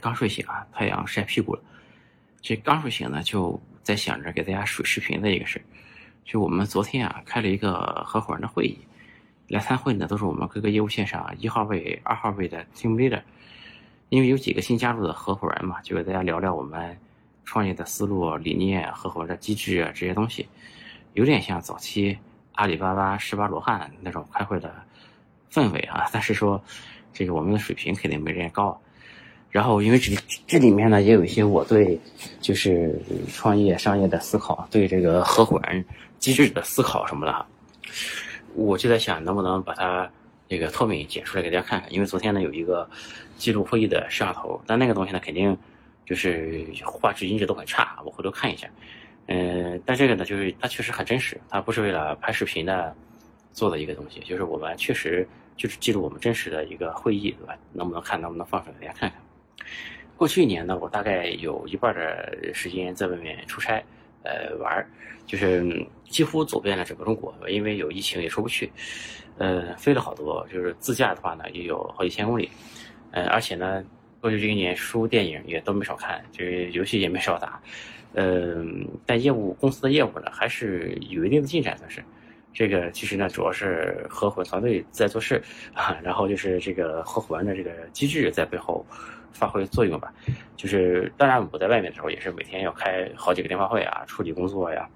刚睡醒啊，太阳晒屁股了。这刚睡醒呢，就在想着给大家水视频的一个事就我们昨天啊，开了一个合伙人的会议，来参会呢都是我们各个业务线上一号位、二号位的 team leader。因为有几个新加入的合伙人嘛，就给大家聊聊我们创业的思路、理念、合伙人的机制啊这些东西，有点像早期阿里巴巴十八罗汉那种开会的氛围啊。但是说这个我们的水平肯定没人家高。然后，因为这这里面呢，也有一些我对就是创业商业的思考，对这个合伙人机制的思考什么的，我就在想，能不能把它这个脱敏剪出来给大家看看。因为昨天呢，有一个记录会议的摄像头，但那个东西呢，肯定就是画质音质都很差，我回头看一下。嗯，但这个呢，就是它确实很真实，它不是为了拍视频的做的一个东西，就是我们确实就是记录我们真实的一个会议，对吧？能不能看，能不能放出来给大家看看？过去一年呢，我大概有一半的时间在外面出差，呃，玩儿，就是几乎走遍了整个中国。因为有疫情也出不去，呃，飞了好多。就是自驾的话呢，也有好几千公里，呃，而且呢，过去这一年书、电影也都没少看，就是游戏也没少打，嗯，但业务公司的业务呢，还是有一定的进展，算是。这个其实呢，主要是合伙团队在做事啊，然后就是这个合伙人的这个机制在背后。发挥作用吧，就是当然我在外面的时候也是每天要开好几个电话会啊，处理工作呀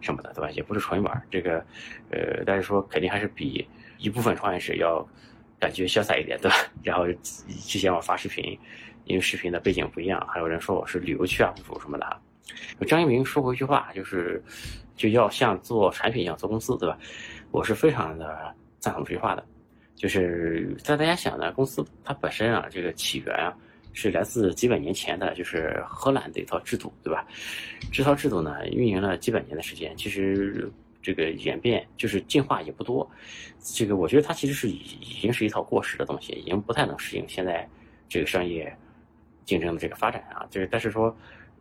什么的，对吧？也不是纯玩这个，呃，但是说肯定还是比一部分创业者要感觉潇洒一点，对吧？然后之前我发视频，因为视频的背景不一样，还有人说我是旅游区 UP 主什么的。张一鸣说过一句话，就是就要像做产品一样做公司，对吧？我是非常的赞同这句话的，就是在大家想呢，公司它本身啊，这个起源啊。是来自几百年前的，就是荷兰的一套制度，对吧？这套制度呢，运营了几百年的时间，其实这个演变就是进化也不多。这个我觉得它其实是已已经是一套过时的东西，已经不太能适应现在这个商业竞争的这个发展啊。就是但是说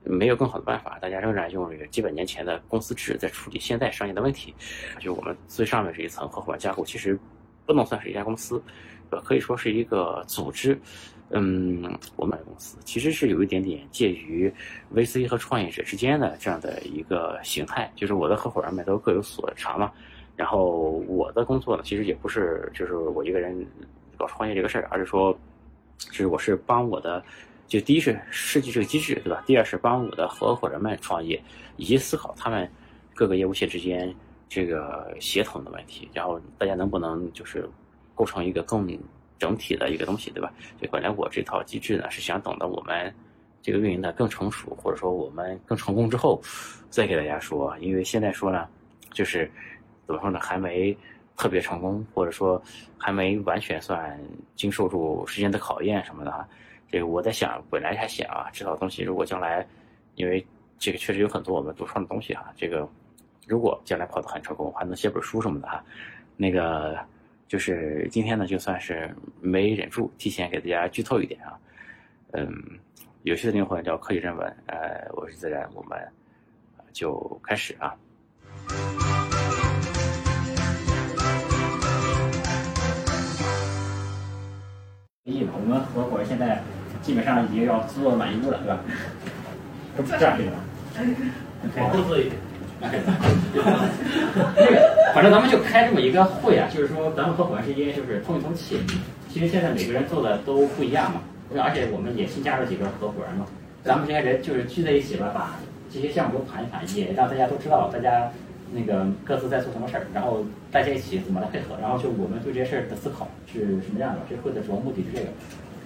没有更好的办法，大家仍然用这个几百年前的公司制在处理现在商业的问题。就我们最上面这一层合伙人架构，其实不能算是一家公司，呃，可以说是一个组织。嗯，我们公司其实是有一点点介于 VC 和创业者之间的这样的一个形态，就是我的合伙人们都各有所长嘛。然后我的工作呢，其实也不是就是我一个人搞创业这个事儿，而是说，就是我是帮我的，就第一是设计这个机制，对吧？第二是帮我的合伙人们创业，以及思考他们各个业务线之间这个协同的问题，然后大家能不能就是构成一个更。整体的一个东西，对吧？就本来我这套机制呢，是想等到我们这个运营的更成熟，或者说我们更成功之后，再给大家说。因为现在说呢，就是怎么说呢，还没特别成功，或者说还没完全算经受住时间的考验什么的。这个我在想，本来还想啊，这套东西如果将来，因为这个确实有很多我们独创的东西哈，这个如果将来跑得很成功，还能写本书什么的哈，那个。就是今天呢，就算是没忍住，提前给大家剧透一点啊。嗯，有趣的灵魂叫科技人文，呃，我是自然，我们就开始啊。我们合伙现在基本上已经要做满意屋了，对吧？这这样可以吗？往后坐一点。那个，反正咱们就开这么一个会啊，就是说咱们合伙人之间就是通一通气。其实现在每个人做的都不一样嘛，而且我们也新加入几个合伙人嘛，咱们这些人就是聚在一起吧，把这些项目都盘一盘，也让大家都知道大家那个各自在做什么事儿，然后大家一起怎么来配合，然后就我们对这些事儿的思考是什么样的。这会的主要目的是这个，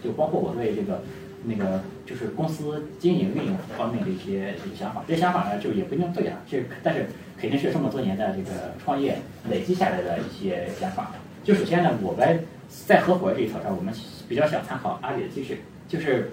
就包括我对这个。那个就是公司经营运营方面的一些想法，这些想法呢，就也不一定对啊，这但是肯定是这么多年的这个创业累积下来的一些想法。就首先呢，我们在合伙这一条上，我们比较想参考阿里的机制，就是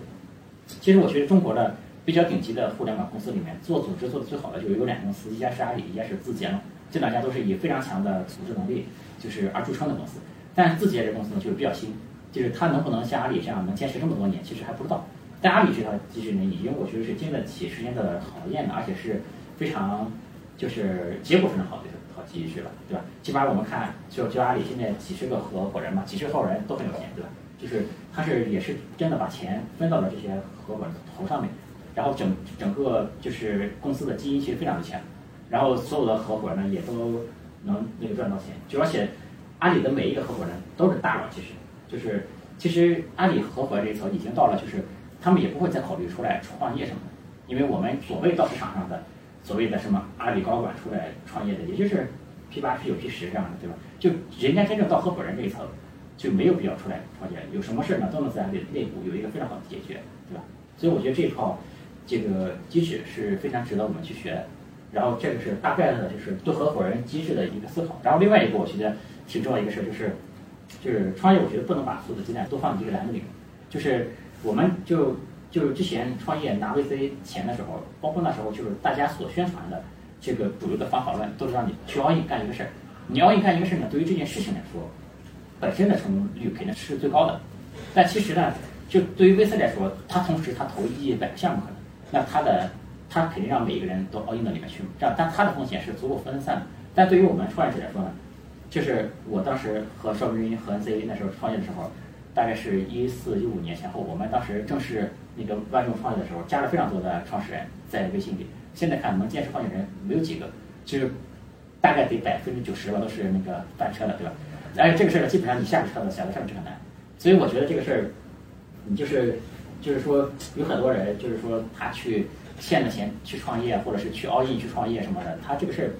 其实我觉得中国的比较顶级的互联网公司里面，做组织做的最好的就有两家公司，一家是阿里，一家是字节嘛，这两家都是以非常强的组织能力就是而著称的公司，但是字节这公司呢，就是比较新。就是他能不能像阿里这样能坚持这么多年，其实还不知道。但阿里这套机制呢，已经我觉得是经得起时间的考验的，而且是非常就是结果非常好的一套机制了，对吧？起码我们看，就就阿里现在几十个合伙人嘛，几十号人都很有钱，对吧？就是他是也是真的把钱分到了这些合伙人头上面，然后整整个就是公司的基因其实非常的强，然后所有的合伙人呢也都能那个赚到钱，就而且阿里的每一个合伙人都是大佬，其实就是其实阿里合伙人这一层已经到了，就是他们也不会再考虑出来创业什么的，因为我们所谓到市场上的所谓的什么阿里高管出来创业的，也就是 P 八、P 九、P 十这样的，对吧？就人家真正到合伙人这一层。就没有必要出来创业，有什么事儿呢，都能在内内部有一个非常好的解决，对吧？所以我觉得这一套这个机制是非常值得我们去学。然后这个是大概的，就是对合伙人机制的一个思考。然后另外一个我觉得挺重要一个事儿，就是就是创业，我觉得不能把所有的鸡蛋都放进一个篮子里。就是我们就就是之前创业拿 VC 钱的时候，包括那时候就是大家所宣传的这个主流的方法论，都是让你去 all in 干一个事儿。你 all in 干一个事儿呢，对于这件事情来说。本身的成功率肯定是最高的，但其实呢，就对于 VC 来说，他同时他投一百个项目可能，那他的他肯定让每一个人都 all in 到里面去，这样，但他的风险是足够分散的。但对于我们创业者来说呢，就是我当时和邵明云和 NC 那时候创业的时候，大概是一四一五年前后，我们当时正是那个万众创业的时候，加了非常多的创始人在微信里。现在看能坚持创业人没有几个，就是大概得百分之九十吧，都是那个翻车的，对吧？而且，这个事儿呢，基本上你下个车子想在上面就很难，所以我觉得这个事儿，你就是就是说有很多人就是说他去欠了钱去创业，或者是去 all in 去创业什么的，他这个事儿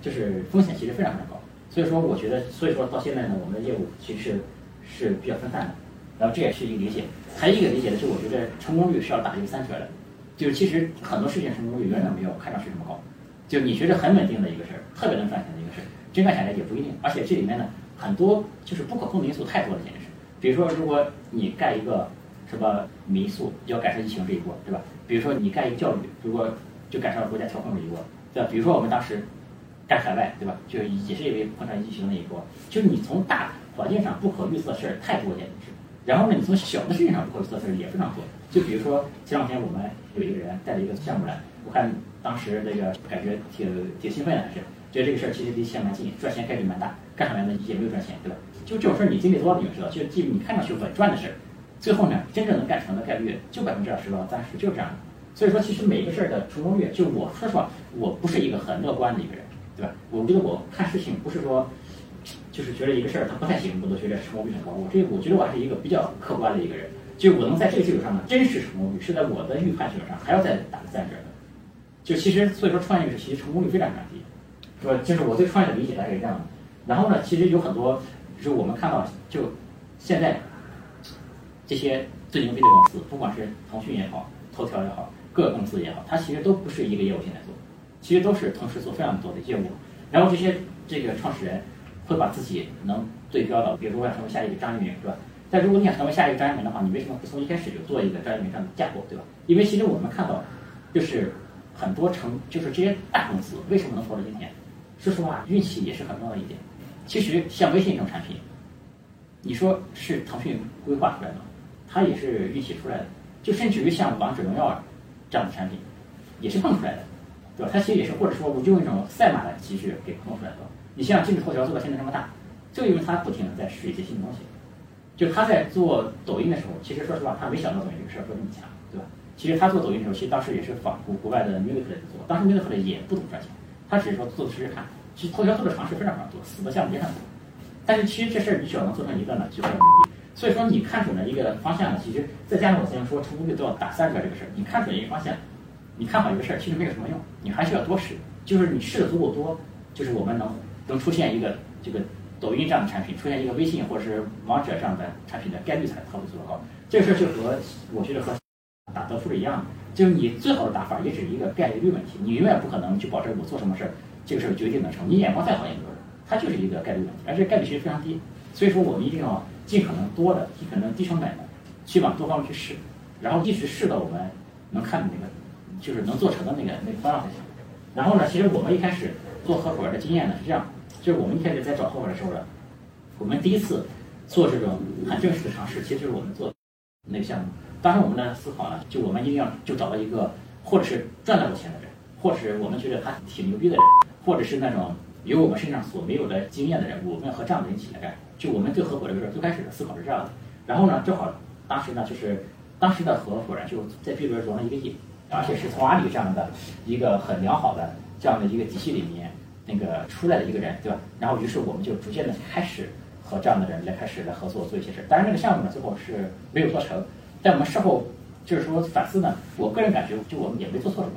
就是风险其实非常非常高。所以说，我觉得，所以说到现在呢，我们的业务其实是比较分散的。然后这也是一个理解，还有一个理解的是，我觉得成功率是要打一个三折的，就是其实很多事情成功率远远没有看上去这么高。就你觉得很稳定的一个事儿，特别能赚钱的一个事儿，真干起来也不一定。而且这里面呢。很多就是不可控的因素太多了，简直是。比如说，如果你盖一个什么民宿，要赶上疫情这一波，对吧？比如说你盖一个教育，如果就赶上了国家调控这一波，对吧？比如说我们当时在海外，对吧？就也是因为碰上疫情那一波。就是你从大环境上不可预测的事儿太多，简直是。然后呢，你从小的事情上不可预测的事儿也非常多。就比如说前两天我们有一个人带了一个项目来，我看当时那个感觉挺挺兴奋的，还是觉得这个事儿其实离钱蛮近，赚钱概率蛮大。干上来呢也没有赚钱，对吧？就这种事儿你经历多了你就知道，就即你看上去稳赚的事儿，最后呢真正能干成的概率就百分之二十到三十，就是这样的。所以说其实每一个事儿的成功率，就我说实话，我不是一个很乐观的一个人，对吧？我觉得我看事情不是说，就是觉得一个事儿它不太行，我都觉得成功率很高。我这我觉得我还是一个比较客观的一个人，就我能在这个基础上呢，真实成功率是在我的预判基础上还要再打个三折的。就其实所以说创业者其实成功率非常非常低，是吧？就是我对创业的理解大概是这样的。然后呢，其实有很多，就是我们看到，就现在这些最牛逼的公司，不管是腾讯也好，头条也好，各个公司也好，它其实都不是一个业务线在做，其实都是同时做非常多的业务。然后这些这个创始人会把自己能对标到，比如说我想成为下一个张一鸣，是吧？但如果你想成为下一个张一鸣的话，你为什么不从一开始就做一个张一鸣这样的架构，对吧？因为其实我们看到，就是很多成，就是这些大公司为什么能活到今天？说实话，运气也是很重要的一点。其实像微信这种产品，你说是腾讯规划出来的，它也是运气出来的。就甚至于像王者荣耀这样的产品，也是碰出来的，对吧？它其实也是或者说我就用一种赛马的机制给弄出来的。你像今日头条做到现在这么大，就因为它不停的在试一些新东西。就他在做抖音的时候，其实说实话，他没想到抖音这个事儿会这么强，对吧？其实他做抖音的时候，其实当时也是仿国国外的 Musical 做，当时 Musical 也不怎么赚钱，他只是说做试试看。其实头条做的尝试非常非常多，死的项目也很多，但是其实这事儿你只要能做成一个呢，就很牛逼。所以说你看准了一个方向呢，其实再加上我之前说成功率都要打三折这个事儿，你看准一个方向，你看好一个事儿，其实没有什么用，你还需要多试。就是你试的足够多，就是我们能能出现一个这个抖音这样的产品，出现一个微信或者是王者这样的产品的概率才特别足够高。这个事儿就和我觉得和打德芙是一样的，就是你最好的打法也只是一个概率问题，你永远不可能去保证我做什么事儿。这个事儿决定能成，你眼光再好也没有用，它就是一个概率问题，而且概率其实非常低，所以说我们一定要尽可能多的、尽可能低成本的去往多方面去试，然后一直试到我们能看的那个，就是能做成的那个那个方向才行。然后呢，其实我们一开始做合伙人的经验呢是这样，就是我们一开始在找合伙的时候呢，我们第一次做这种很正式的尝试，其实就是我们做那个项目。当时我们的思考呢，就我们一定要就找到一个或者是赚到过钱的人，或者是我们觉得他挺牛逼的人。或者是那种有我们身上所没有的经验的人，我们要和这样的人一起来干。就我们对合伙这个事儿，最开始的思考是这样的。然后呢，正好当时呢，就是当时的合伙人就在 B 轮融了一个亿，而且是从阿里这样的一个很良好的这样的一个体系里面那个出来的一个人，对吧？然后于是我们就逐渐的开始和这样的人来开始来合作做一些事。当然，那个项目呢最后是没有做成，但我们事后就是说反思呢，我个人感觉就我们也没做错什么，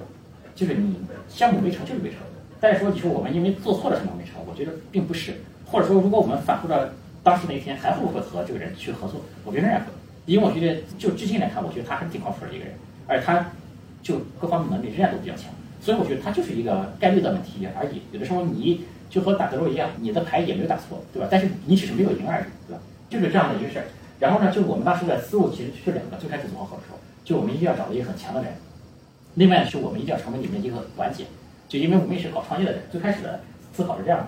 就是你项目没成就是没成。但是说你说我们因为做错了什么没成，我觉得并不是。或者说，如果我们反复到当时那一天，还会不会和这个人去合作？我觉得仍然会，因为我觉得就至今来看，我觉得他还是挺靠谱的一个人，而他就各方面能力仍然都比较强，所以我觉得他就是一个概率的问题而已。有的时候你就和打德州一样，你的牌也没有打错，对吧？但是你只是没有赢而已，对吧？就是这样的一个事儿。然后呢，就我们当时的思路其实是两个，最开始组合的时候，就我们一定要找到一个很强的人，另外是我们一定要成为里面一个环节，就因为我们也是搞创业的人，最开始的思考是这样的。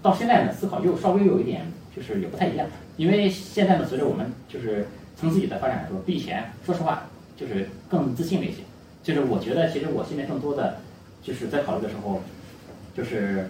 到现在呢，思考又稍微有一点，就是也不太一样。因为现在呢，随着我们就是从自己的发展来说，比以前说实话就是更自信了一些。就是我觉得，其实我现在更多的就是在考虑的时候，就是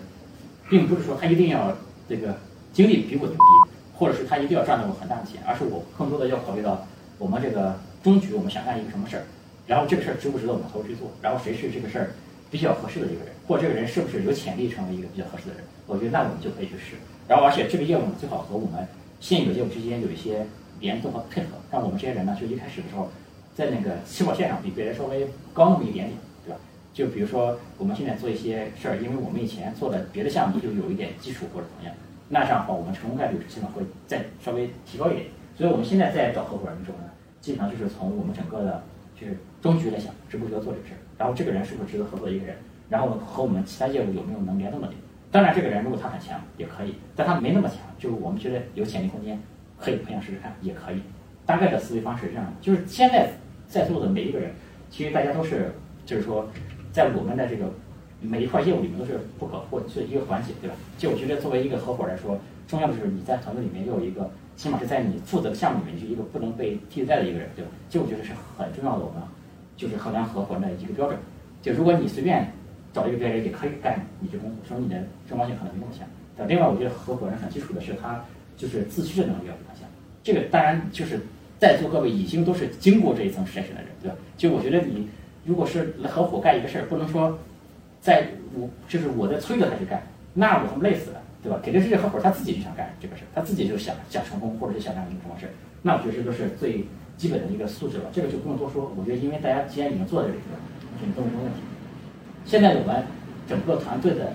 并不是说他一定要这个经历比我牛逼，或者是他一定要赚到我很大的钱，而是我更多的要考虑到我们这个终局，我们想干一个什么事儿，然后这个事儿值不值得我们投入去做，然后谁是这个事儿比较合适的一个人，或者这个人是不是有潜力成为一个比较合适的人。我觉得那我们就可以去试，然后而且这个业务呢，最好和我们现有业务之间有一些联动和配合，让我们这些人呢，就一开始的时候，在那个起跑线上比别人稍微高那么一点点，对吧？就比如说我们现在做一些事儿，因为我们以前做的别的项目就有一点基础或者怎么样，那这样的话我们成功概率基本会再稍微提高一点。所以我们现在在找合伙人的时候呢，基本上就是从我们整个的就是终局来想，值不值得做这个事儿，然后这个人是不是值得合作的一个人，然后和我们其他业务有没有能联动的点。当然，这个人如果他很强也可以，但他没那么强，就是我们觉得有潜力空间，可以培养试试看也可以。大概的思维方式是这样的，就是现在在座的每一个人，其实大家都是，就是说，在我们的这个每一块业务里面都是不可或缺的一个环节，对吧？就我觉得作为一个合伙来说，重要的就是你在团队里面要有一个，起码是在你负责的项目里面就一个不能被替代的一个人，对吧？这我觉得是很重要的，我们就是衡量合伙人的一个标准。就如果你随便。找一个别人也可以干你这工作，说明你的正方性可能没那么强。但另外，我觉得合伙人很基础的是他就是自驱的能力要比他强。这个当然就是在座各位已经都是经过这一层筛选的人，对吧？就我觉得你如果是合伙干一个事儿，不能说在我就是我在催着他去干，那我他妈累死了，对吧？肯定是这合伙他自己就想干这个事儿，他自己就想想成功，或者是想干什么什么事儿。那我觉得这都是最基本的一个素质了，这个就不用多说。我觉得因为大家既然已经做在这里了，我觉得都没问题。现在我们整个团队的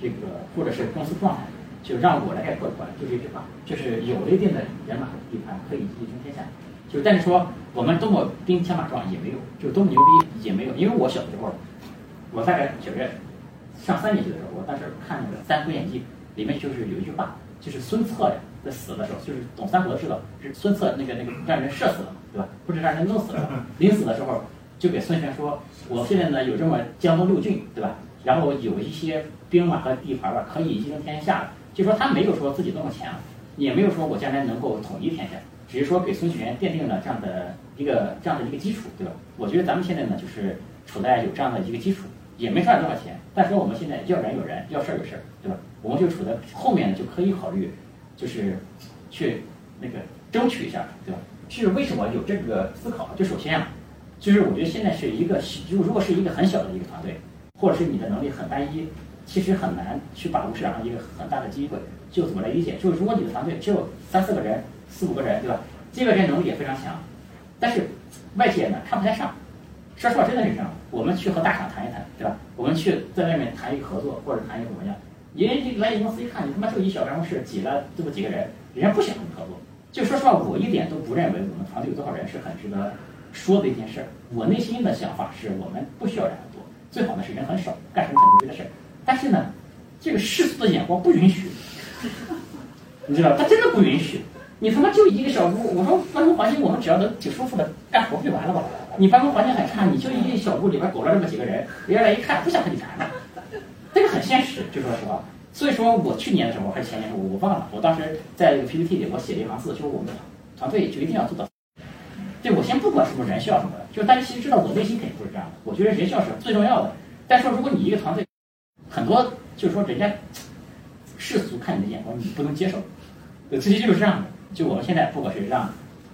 这个或者是公司状态，就让我来概括的话，就是一句话，就是有了一定的人马地盘，可以一争天下。就但是说我们多么兵强马壮也没有，就多么牛逼也没有。因为我小的时候，我大概小学上三年级的时候，我当时看那个《三国演义》，里面就是有一句话，就是孙策呀在死的时候，就是懂三国的知道，是孙策那个那个让人射死了嘛，对吧？不是让人弄死了，临死的时候。就给孙权说，我现在呢有这么江东六郡，对吧？然后有一些兵马和地盘吧，可以一争天下。就说他没有说自己多么强，也没有说我将来能够统一天下，只是说给孙权奠定了这样的一个这样的一个基础，对吧？我觉得咱们现在呢就是处在有这样的一个基础，也没赚多少钱，但是我们现在要人有人，要事儿有事儿，对吧？我们就处在后面呢就可以考虑，就是去那个争取一下，对吧？是为什么有这个思考？就首先啊。就是我觉得现在是一个，就如果是一个很小的一个团队，或者是你的能力很单一，其实很难去把握市场上一个很大的机会。就怎么来理解？就是如果你的团队只有三四个人、四五个人，对吧？这个人能力也非常强，但是外界呢看不太上。说实话，真的是这样。我们去和大厂谈一谈，对吧？我们去在外面谈一合作，或者谈一个怎么样？人家来你公司一看，你他妈就一小办公室挤了这么几个人，人家不想跟你合作。就说实话，我一点都不认为我们团队有多少人是很值得。说的一件事儿，我内心的想法是我们不需要人很多，最好呢是人很少，干什么很牛逼的事儿。但是呢，这个世俗的眼光不允许，你知道，他真的不允许。你他妈就一个小屋，我说办公环境我们只要能挺舒服的干活不就完了吗？你办公环境很差，你就一个小屋里边苟了这么几个人，人家来一看不想和你谈了，这个很现实，就说实话。所以说我去年的时候还是前年，的时候我忘了，我当时在一个 PPT 里我写了一行字，就是我们团队就一定要做到。对，我先不管什么人效什么的，就是大家其实知道我内心肯定不是这样的。我觉得人效是最重要的。但是说，如果你一个团队很多，就是说人家世俗看你的眼光，你不能接受。对，其实就是这样的。就我们现在不管是让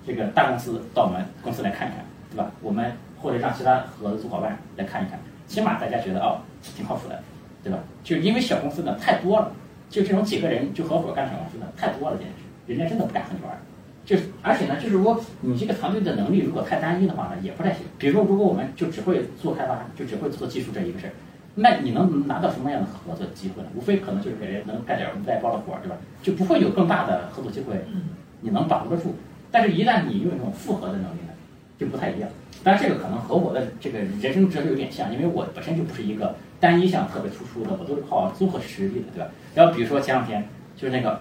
这个大公司到我们公司来看一看，对吧？我们或者让其他合作伙伴来看一看，起码大家觉得哦挺靠谱的，对吧？就因为小公司呢太多了，就这种几个人就合伙干小公司呢太多了，简直，人家真的不敢和你玩。就而且呢，就是说你这个团队的能力如果太单一的话呢，也不太行。比如说，如果我们就只会做开发，就只会做技术这一个事儿，那你能拿到什么样的合作机会呢？无非可能就是给人能干点外包的活儿，对吧？就不会有更大的合作机会，你能把握得住。但是，一旦你有这种复合的能力呢，就不太一样。当然，这个可能和我的这个人生哲学有点像，因为我本身就不是一个单一项特别突出的，我都是靠综合实力的，对吧？然后比如说前两天就是那个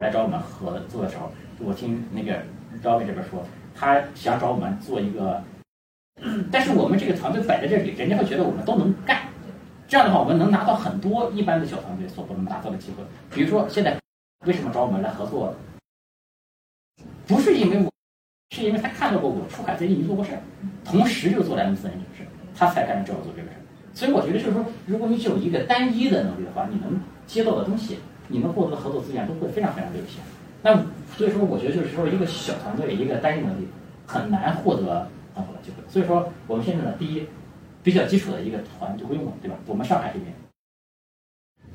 来找我们合作的时候。我听那个赵伟这边说，他想找我们做一个，但是我们这个团队摆在这里，人家会觉得我们都能干。这样的话，我们能拿到很多一般的小团队所不能拿到的机会。比如说，现在为什么找我们来合作？不是因为我，是因为他看到过我出海在印尼做过事儿，同时又做了 M 四 N 这个事儿，他才敢找我做这个事儿。所以我觉得就是说，如果你只有一个单一的能力的话，你能接到的东西，你能获得的合作资源都会非常非常有限。那所以说，我觉得就是说，一个小团队，一个单一能力很难获得很好的机会。所以说，我们现在呢，第一，比较基础的一个团队规模，对吧？我们上海这边。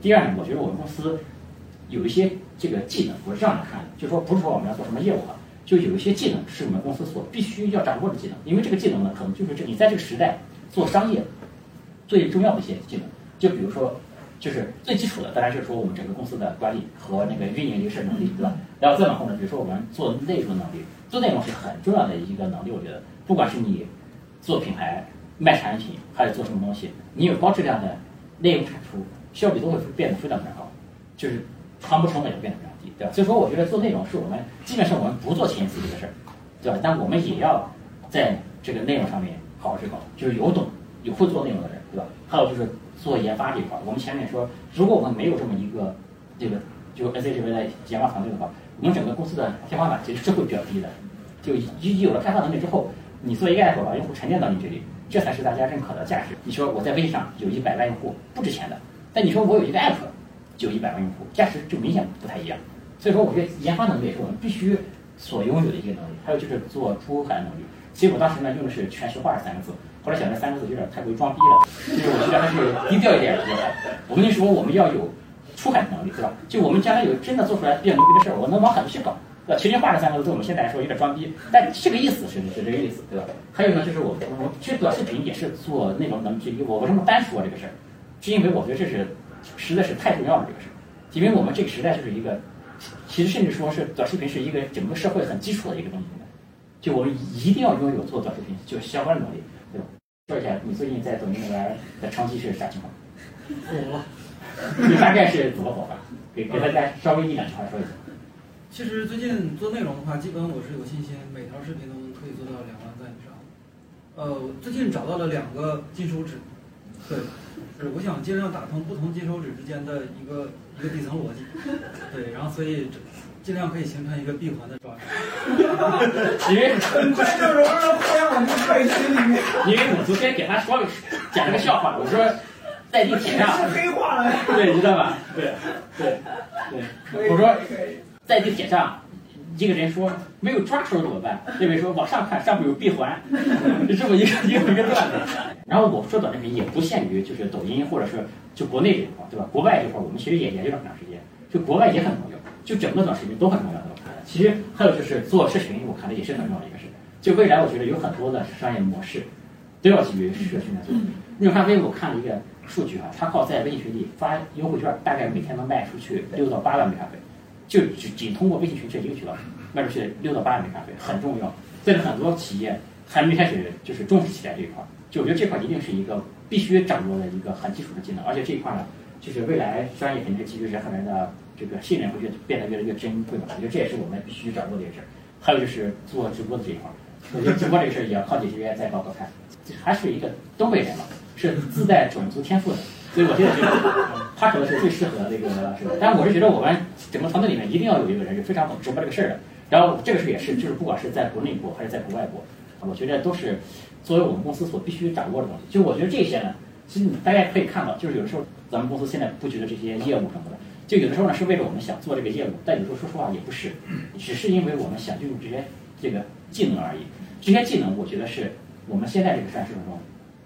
第二呢，我觉得我们公司有一些这个技能，我是这样来看的，就是说，不是说我们要做什么业务啊，就有一些技能是我们公司所必须要掌握的技能。因为这个技能呢，可能就是这你在这个时代做商业最重要的一些技能。就比如说。就是最基础的，当然就是说我们整个公司的管理和那个运营一个事能力，对吧？然后再往后呢，比如说我们做内容能力，做内容是很重要的一个能力。我觉得，不管是你做品牌、卖产品，还是做什么东西，你有高质量的内容产出，效率都会变得非常非常高，就是传播成本也变得非常低，对吧？所以说，我觉得做内容是我们基本上我们不做前期这个事儿，对吧？但我们也要在这个内容上面好好去搞，就是有懂有会做内容的人，对吧？还有就是。做研发这一块，我们前面说，如果我们没有这么一个这个就 AC 这边的研发团队的话，我们整个公司的天花板其实是会比较低的。就一有了开发能力之后，你做一个 app 把用户沉淀到你这里，这才是大家认可的价值。你说我在微信上有一百万用户，不值钱的；但你说我有一个 app，就一百万用户，价值就明显不太一样。所以说，我觉得研发能力也是我们必须所拥有的一个能力。还有就是做出海能力。其实我当时呢用的是全球化三个字。后来想这三个字有点太过于装逼了，就是我觉得还是低调一点比较好。我跟你说，我们要有出海的能力，对吧？就我们将来有真的做出来比较牛逼的事儿，我能往海里去搞。呃，全球化这三个字对我们现在来说有点装逼，但这个意思是是这个意思，对吧？还有呢，就是我我其实短视频也是做内容能之一。我为什么单说这个事儿？是因为我觉得这是实在是太重要了，这个事儿。因为我们这个时代就是一个，其实甚至说是短视频是一个整个社会很基础的一个东西。就我们一定要拥有做短视频就相关的能力。对吧说一下，你最近在抖音里边的成绩是啥情况？火了。你大概是怎么火的？给给大家稍微一两句话说一下。其实最近做内容的话，基本我是有信心，每条视频都能可以做到两万赞以上。呃，最近找到了两个金手指，对，是我想尽量打通不同金手指之间的一个一个底层逻辑，对，然后所以。尽量可以形成一个闭环的状态。因为很快就融入了互联网的社区里面。因为我昨天给他说讲了个笑话，我说在地铁上是黑化了，对，你知道吧？对对对，我说在地铁上，一个人说没有抓手怎么办？那位说往上看，上面有闭环，就 这么一个一个一个段子。然后我说短视频也不限于就是抖音或者是就国内这块，对吧？国外这块我们其实也研究了很长时间，就国外也很重要。就整个短视频都很重要的，我看的。其实还有就是做社群，我看的也是很重要的一个事。就未来我觉得有很多的商业模式都要基于社群来做。用咖啡我看了一个数据啊，它靠在微信群里发优惠券，大概每天能卖出去六到八万杯咖啡，就仅仅通过微信群这一个渠道卖出去六到八万杯咖啡，很重要。在很多企业还没开始就是重视起来这一块，就我觉得这块一定是一个必须掌握的一个很基础的技能，而且这一块呢，就是未来商业肯定是基于人和人的。这个信任会越变得越来越珍贵嘛？我觉得这也是我们必须掌握的一个事儿。还有就是做直播的这一块，我觉得直播这个事儿也要靠几位再搞搞看。还是一个东北人嘛，是自带种族天赋的，所以我现在觉得他可能是最适合这个是吧？但我是觉得我们整个团队里面一定要有一个人是非常懂直播这个事儿的。然后这个事儿也是，就是不管是在国内播还是在国外播，我觉得都是作为我们公司所必须掌握的东西。就我觉得这些呢，其实大家可以看到，就是有的时候咱们公司现在布局的这些业务什么的。就有的时候呢，是为了我们想做这个业务，但有时候说实话也不是，只是因为我们想运用这些这个技能而已。这些技能，我觉得是我们现在这个商业市场中，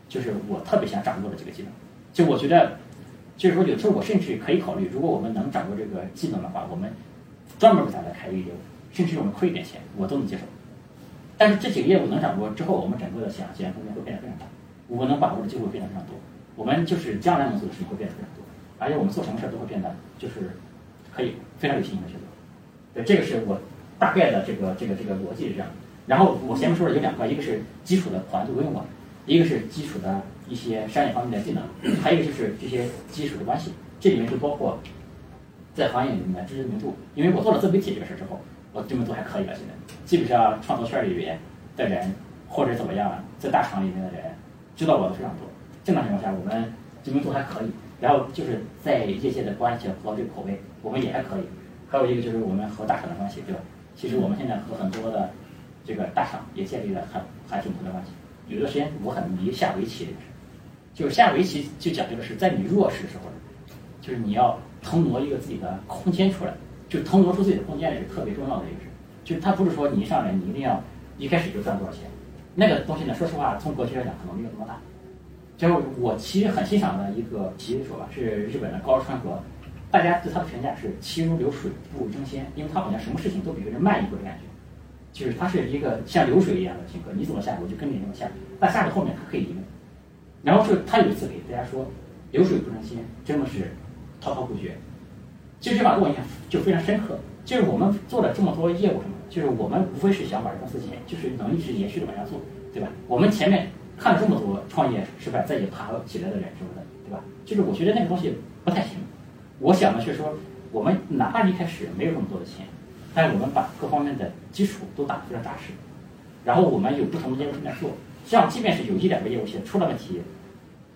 就是我特别想掌握的几个技能。就我觉得，就是说有时候我甚至可以考虑，如果我们能掌握这个技能的话，我们专门给他来开一个业务，甚至我们亏一点钱，我都能接受。但是这几个业务能掌握之后，我们整个的想象空间会变得非常大，我们能把握的机会变得非常多，我们就是将来能做的事情会变得非常多，而且我们做什么事儿都会变得就是可以非常有信心的去做。对，这个是我大概的这个这个这个逻辑是这样。然后我前面说了有两个，一个是基础的团队规模，一个是基础的一些商业方面的技能，还有一个就是这些基础的关系。这里面就包括在行业里面的知名度。因为我做了自媒体这个事儿之后，我知名度还可以了。现在基本上创作圈里边的人或者怎么样，在大厂里面的人知道我的非常多。正常情况下，我们知名度还可以。然后就是在业界的关系和这个口碑，我们也还可以。还有一个就是我们和大厂的关系，对吧？其实我们现在和很多的这个大厂也建立了很还挺多的关系。有段时间我很迷下围棋，就是下围棋就讲究的是在你弱势的时候，就是你要腾挪一个自己的空间出来，就腾挪出自己的空间也是特别重要的一个事。就是它不是说你一上来你一定要一开始就赚多少钱，那个东西呢，说实话从格局来讲可能没有那么大。就是我其实很欣赏的一个棋手吧，是日本的高川和，大家对他的评价是棋如流水不争先，因为他好像什么事情都比别人慢一步的感觉，就是他是一个像流水一样的性格，你怎么下我就跟着你往下，但下步后面他可以赢。然后是他有一次给大家说，流水不争先，真的是滔滔不绝。其实这把我印象就非常深刻，就是我们做了这么多业务什么，就是我们无非是想把这公司钱，就是能一直延续的往下做，对吧？我们前面。看了这么多创业失败再也爬起来的人什么的，对吧？就是我觉得那个东西不太行。我想的是说，我们哪怕一开始没有这么多的钱，但是我们把各方面的基础都打得非常扎实，然后我们有不同的业务正在做，这样即便是有一两个业务线出了问题，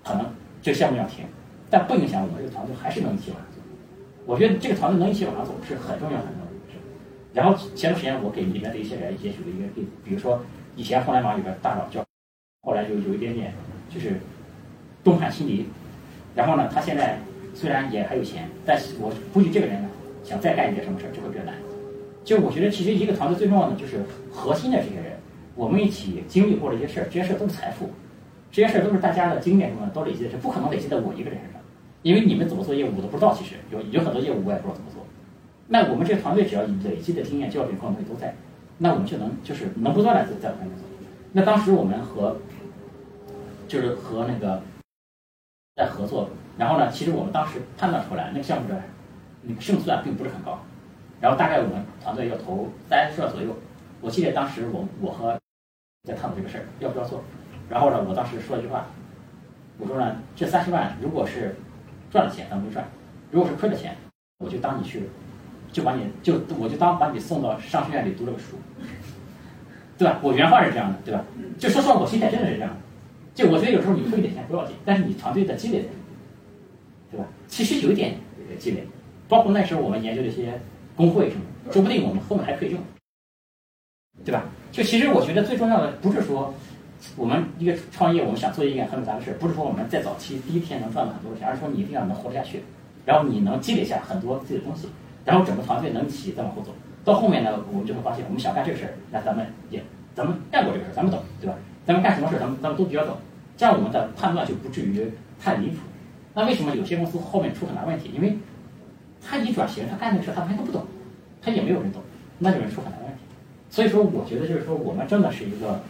可能这个项目要停，但不影响我们这个团队还是能一起往上走。我觉得这个团队能一起往上走是很重要很重要的事。然后前段时间我给里面的一些人也举了一个例子，比如说以前互联网有个大佬叫。后来就有一点点，就是东汉亲离，然后呢，他现在虽然也还有钱，但是我估计这个人呢，想再干一件什么事儿就会比较难。就我觉得，其实一个团队最重要的就是核心的这些人，我们一起经历过的一些事儿，这些事儿都是财富，这些事儿都是大家的经验什么都累积的，是不可能累积在我一个人身上，因为你们怎么做业务我都不知道，其实有有很多业务我也不知道怎么做。那我们这个团队只要累积的经验、教训、各种东西都在，那我们就能就是能不断的在往前走。那当时我们和就是和那个在合作，然后呢，其实我们当时判断出来那个项目的那个胜算并不是很高，然后大概我们团队要投三十万左右。我记得当时我我和在探讨这个事儿要不要做，然后呢，我当时说了一句话，我说呢，这三十万如果是赚了钱，咱们就赚；如果是亏了钱，我就当你去，就把你就我就当把你送到商学院里读了个书。对吧？我原话是这样的，对吧？就说实话，我心态真的是这样的。就我觉得有时候你亏一点钱不要紧，但是你团队的积累，对吧？其实有一点积累，包括那时候我们研究的一些工会什么，说不定我们后面还可以用，对吧？就其实我觉得最重要的不是说我们一个创业，我们想做一件很复杂的事，不是说我们在早期第一天能赚到很多钱，而是说你一定要能活下去，然后你能积累下很多自己的东西，然后整个团队能一起再往后走。到后面呢，我们就会发现，我们想干这个事儿，那咱们也咱们干过这个事儿，咱们懂，对吧？咱们干什么事儿，咱们咱们都比较懂，这样我们的判断就不至于太离谱。那为什么有些公司后面出很大问题？因为他一转型，他干那个事儿，他们还都不懂，他也没有人懂，那就是出很大问题。所以说，我觉得就是说，我们真的是一个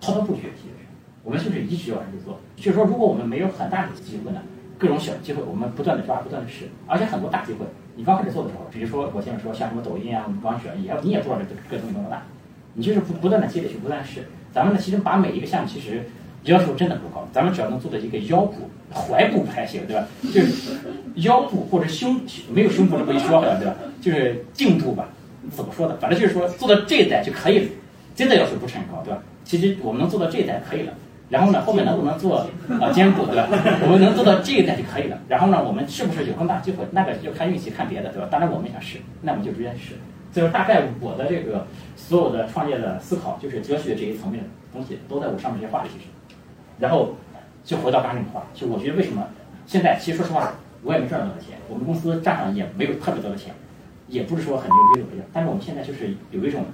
滔滔不绝的人，我们就是一直往上去做。就是说，如果我们没有很大的机会呢，各种小机会，我们不断的抓，不断的试，而且很多大机会。你刚开始做的时候，比如说我前面说像什么抖音啊，我们刚学也你也不知道这个东西多么大，你就是不不断的积累去不断试。咱们呢，其实把每一个项目其实要求真的不高，咱们只要能做到一个腰部、踝部不太行，对吧？就是 腰部或者胸没有胸部的不一说了，对吧？就是颈部吧，怎么说的？反正就是说做到这一代就可以了，真的要求不是很高，对吧？其实我们能做到这一代可以了。然后呢，后面能不能做啊肩部，对吧？我们能做到这一代就可以了。然后呢，我们是不是有更大机会？那个就看运气，看别的，对吧？当然我们想试，那我们就直接试。所以，大概我的这个所有的创业的思考，就是哲学这一层面的东西，都在我上面这些话里其实。然后就回到刚才那个话，就我觉得为什么现在，其实说实话，我也没赚到多少钱，我们公司账上也没有特别多的钱，也不是说很牛逼怎么样。但是我们现在就是有一种，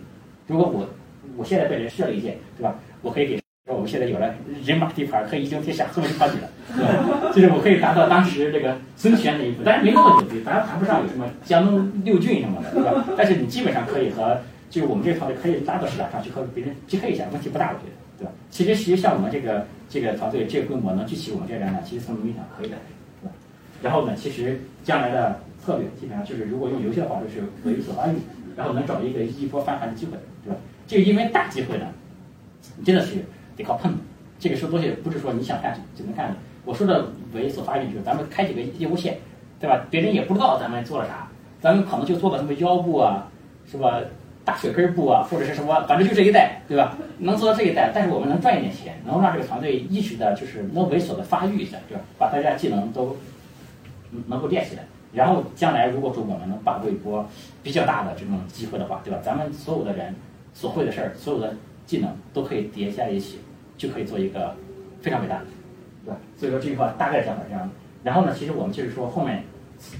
如果我我现在被人设了一件，对吧？我可以给说我们现在有了人马地盘，可以一争天下，后面就好几了，对吧？就是我可以达到当时这个孙权那一步，但是没那么牛逼，当然谈不上有什么江东六郡什么的，对吧？但是你基本上可以和就是我们这个团队可以拉到市场上去和别人 PK 一下，问题不大，我觉得，对吧？其实其实像我们这个这个团队这个规模能聚齐我们这人呢，其实从名义上可以的，对吧？然后呢，其实将来的策略基本上就是，如果用游戏的话，就是为所发育，然后能找一个一波翻盘的机会，对吧？这个因为大机会呢，真的是得靠碰。这个说东西不是说你想干就能干的。我说的猥琐发育就是咱们开几个业务线，对吧？别人也不知道咱们做了啥，咱们可能就做个什么腰部啊，是吧？大血根部啊，或者是什么，反正就这一代，对吧？能做到这一代，但是我们能赚一点钱，能让这个团队一直的就是能猥琐的发育一下，对吧？把大家技能都能够练起来。然后将来如果说我们能把握一波比较大的这种机会的话，对吧？咱们所有的人所会的事儿，所有的技能都可以叠加一起，就可以做一个非常伟大的，对吧？所以说这句话大概讲的这样。然后呢，其实我们就是说后面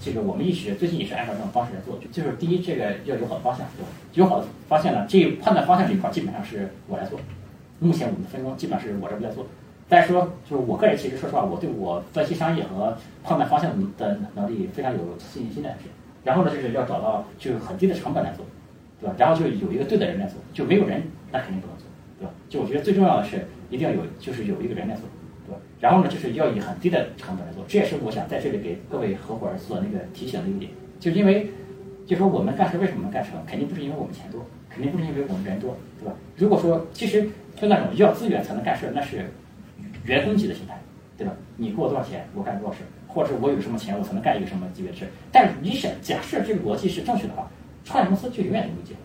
这个我们一直最近也是按照这种方式来做，就是第一这个要有好的方向，对吧？有好的方向呢，这判断方向这一块基本上是我来做。目前我们的分工基本上是我这边在做。但是说，就是我个人其实说实话，我对我分析商业和判断方向的能力非常有信心的。然后呢，就是要找到就是很低的成本来做，对吧？然后就有一个对的人来做，就没有人那肯定不能做，对吧？就我觉得最重要的是一定要有，就是有一个人来做，对吧？然后呢，就是要以很低的成本来做，这也是我想在这里给各位合伙人做那个提醒的一点，就因为，就说我们干事为什么能干成，肯定不是因为我们钱多，肯定不是因为我们人多，对吧？如果说其实就那种要资源才能干事，那是。员工级的心态，对吧？你给我多少钱，我干多少事，或者我有什么钱，我才能干一个什么级别的事。但是你想，假设这个逻辑是正确的话，创业公司就永远没有机会，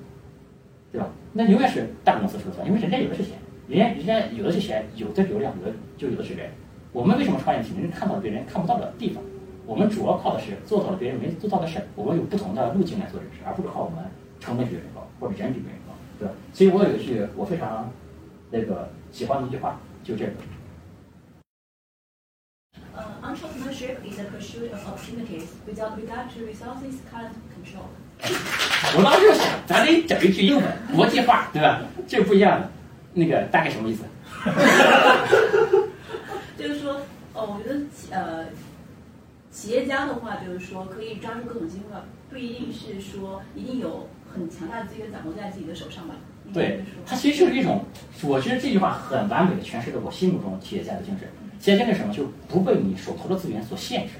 对吧？那永远是大公司说了算，因为人家有的是钱，人家人家有的是钱，有的流量，有的就有的是人。我们为什么创业？是人看到别人看不到的地方。我们主要靠的是做到了别人没做到的事。我们有不同的路径来做这事，而不是靠我们成本比别人高或者人比别人高，对吧？所以我有一句我非常那个喜欢的一句话，就这个。Pursuit of opportunities without regard to resources, current control。我当时就想，咱得整一句英文国际化，对吧？这不一样的，那个大概什么意思？就是说，哦，我觉得呃，企业家的话，就是说可以抓住各种机会，不一定是说一定有很强大的资源掌握在自己的手上吧。对，它其实就是一种，我觉得这句话很完美的诠释了我心目中企业家的精神。企业家是什么？就不被你手头的资源所限制，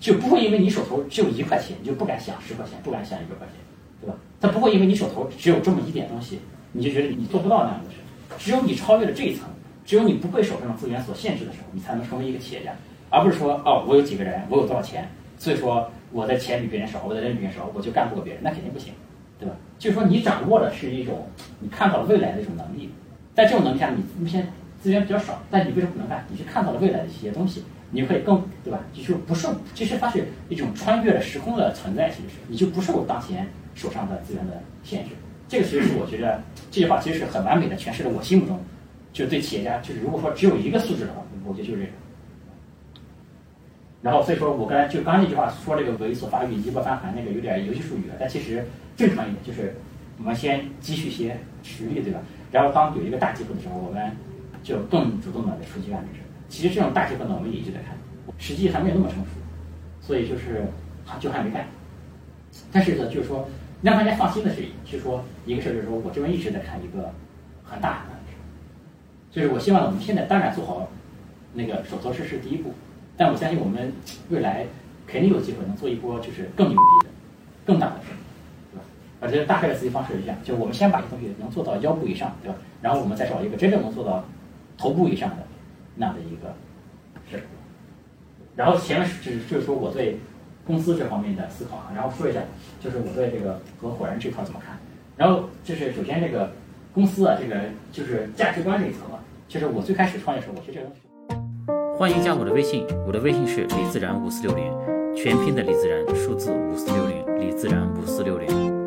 就不会因为你手头只有一块钱，你就不敢想十块钱，不敢想一百块钱，对吧？他不会因为你手头只有这么一点东西，你就觉得你做不到那样的事。只有你超越了这一层，只有你不被手上的资源所限制的时候，你才能成为一个企业家，而不是说哦，我有几个人，我有多少钱，所以说我的钱比别人少，我的人比别人少，我就干不过别人，那肯定不行，对吧？就是说你掌握的是一种你看到了未来的一种能力，在这种能力下，你目前。资源比较少，但你为什么不能干？你是看到了未来的一些东西，你会更对吧？就是不受，其实它是一种穿越了时空的存在，其实是你就不受当前手上的资源的限制。这个其实是我觉得这句话其实是很完美的诠释了我心目中就对企业家，就是如果说只有一个素质的话，我觉得就是这个。然后所以说我刚才就刚刚那句话说这个猥琐发育一波翻盘那个有点游戏术语了，但其实正常一点就是我们先积蓄些实力，对吧？然后当有一个大机会的时候，我们。就更主动的出击干这事。其实这种大机会呢，我们也一直在看，实际还没有那么成熟，所以就是还就还没干。但是呢，就是说让大家放心的是，就是说一个事儿就是说我这边一直在看一个很大很大的事，就是我希望我们现在当然做好那个手头事是第一步，但我相信我们未来肯定有机会能做一波就是更牛逼的、更大的事，对吧？而且大概的思维方式是这样，就是我们先把这东西能做到腰部以上，对吧？然后我们再找一个真正能做到。头部以上的那样的一个事，然后前面是就是说我对公司这方面的思考啊，然后说一下就是我对这个合伙人这块怎么看，然后就是首先这个公司啊，这个就是价值观这一层啊，就是我最开始创业时候，我觉得这个东西。欢迎加我的微信，我的微信是李自然五四六零，全拼的李自然，数字五四六零，李自然五四六零。